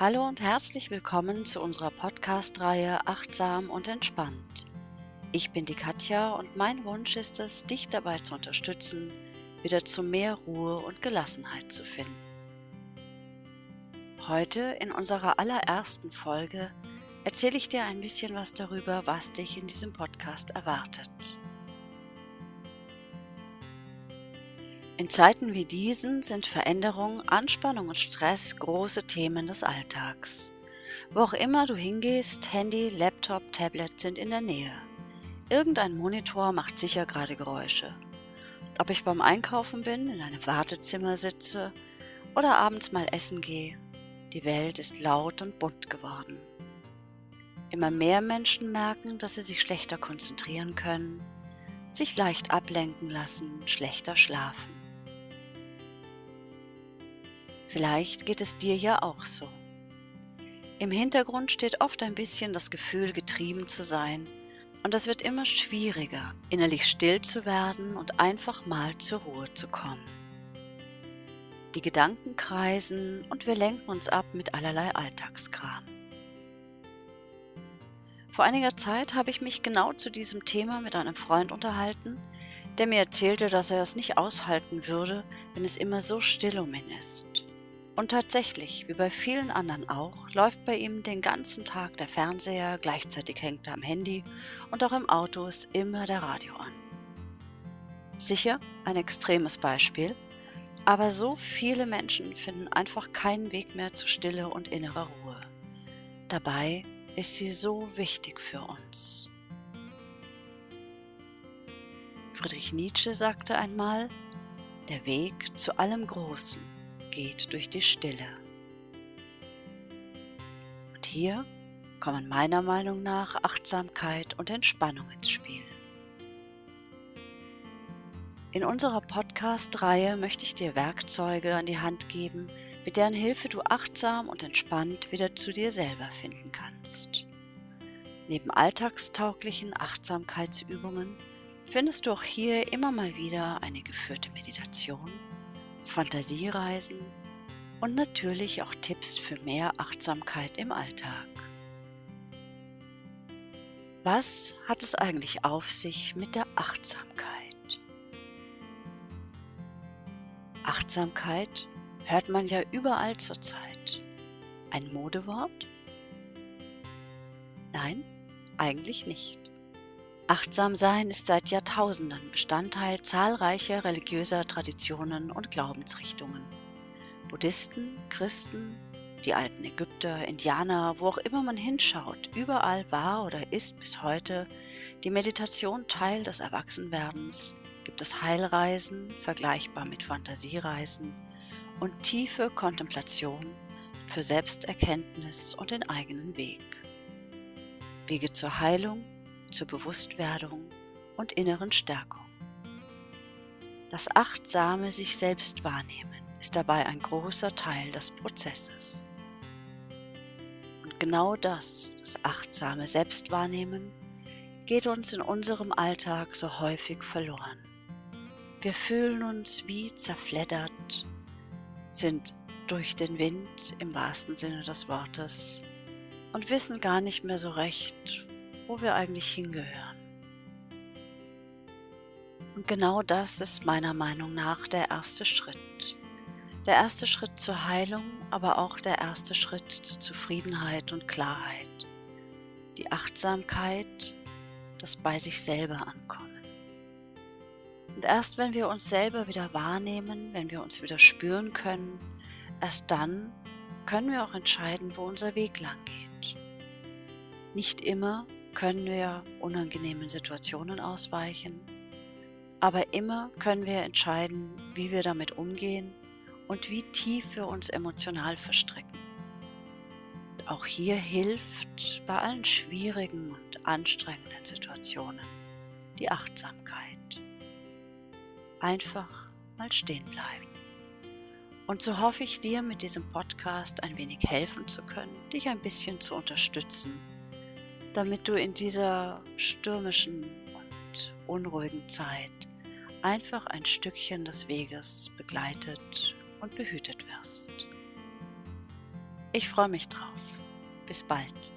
Hallo und herzlich willkommen zu unserer Podcast-Reihe Achtsam und Entspannt. Ich bin die Katja und mein Wunsch ist es, dich dabei zu unterstützen, wieder zu mehr Ruhe und Gelassenheit zu finden. Heute in unserer allerersten Folge erzähle ich dir ein bisschen was darüber, was dich in diesem Podcast erwartet. In Zeiten wie diesen sind Veränderung, Anspannung und Stress große Themen des Alltags. Wo auch immer du hingehst, Handy, Laptop, Tablet sind in der Nähe. Irgendein Monitor macht sicher gerade Geräusche. Ob ich beim Einkaufen bin, in einem Wartezimmer sitze oder abends mal essen gehe, die Welt ist laut und bunt geworden. Immer mehr Menschen merken, dass sie sich schlechter konzentrieren können, sich leicht ablenken lassen, schlechter schlafen. Vielleicht geht es dir ja auch so. Im Hintergrund steht oft ein bisschen das Gefühl, getrieben zu sein, und es wird immer schwieriger, innerlich still zu werden und einfach mal zur Ruhe zu kommen. Die Gedanken kreisen und wir lenken uns ab mit allerlei Alltagskram. Vor einiger Zeit habe ich mich genau zu diesem Thema mit einem Freund unterhalten, der mir erzählte, dass er es nicht aushalten würde, wenn es immer so still um ihn ist. Und tatsächlich, wie bei vielen anderen auch, läuft bei ihm den ganzen Tag der Fernseher, gleichzeitig hängt er am Handy und auch im Auto ist immer der Radio an. Sicher ein extremes Beispiel, aber so viele Menschen finden einfach keinen Weg mehr zu Stille und innerer Ruhe. Dabei ist sie so wichtig für uns. Friedrich Nietzsche sagte einmal, der Weg zu allem Großen geht durch die Stille. Und hier kommen meiner Meinung nach Achtsamkeit und Entspannung ins Spiel. In unserer Podcast-Reihe möchte ich dir Werkzeuge an die Hand geben, mit deren Hilfe du achtsam und entspannt wieder zu dir selber finden kannst. Neben alltagstauglichen Achtsamkeitsübungen findest du auch hier immer mal wieder eine geführte Meditation Fantasiereisen und natürlich auch Tipps für mehr Achtsamkeit im Alltag. Was hat es eigentlich auf sich mit der Achtsamkeit? Achtsamkeit hört man ja überall zurzeit. Ein Modewort? Nein, eigentlich nicht. Achtsam sein ist seit Jahrtausenden Bestandteil zahlreicher religiöser Traditionen und Glaubensrichtungen. Buddhisten, Christen, die alten Ägypter, Indianer, wo auch immer man hinschaut, überall war oder ist bis heute die Meditation Teil des Erwachsenwerdens, gibt es Heilreisen, vergleichbar mit Fantasiereisen, und tiefe Kontemplation für Selbsterkenntnis und den eigenen Weg. Wege zur Heilung zur Bewusstwerdung und inneren Stärkung. Das achtsame sich selbst wahrnehmen ist dabei ein großer Teil des Prozesses. Und genau das, das achtsame Selbstwahrnehmen, geht uns in unserem Alltag so häufig verloren. Wir fühlen uns wie zerfleddert, sind durch den Wind im wahrsten Sinne des Wortes und wissen gar nicht mehr so recht, wo wir eigentlich hingehören. Und genau das ist meiner Meinung nach der erste Schritt. Der erste Schritt zur Heilung, aber auch der erste Schritt zu Zufriedenheit und Klarheit. Die Achtsamkeit, das bei sich selber ankommen. Und erst wenn wir uns selber wieder wahrnehmen, wenn wir uns wieder spüren können, erst dann können wir auch entscheiden, wo unser Weg lang geht. Nicht immer können wir unangenehmen Situationen ausweichen, aber immer können wir entscheiden, wie wir damit umgehen und wie tief wir uns emotional verstricken. Auch hier hilft bei allen schwierigen und anstrengenden Situationen die Achtsamkeit. Einfach mal stehen bleiben. Und so hoffe ich dir mit diesem Podcast ein wenig helfen zu können, dich ein bisschen zu unterstützen damit du in dieser stürmischen und unruhigen Zeit einfach ein Stückchen des Weges begleitet und behütet wirst. Ich freue mich drauf. Bis bald.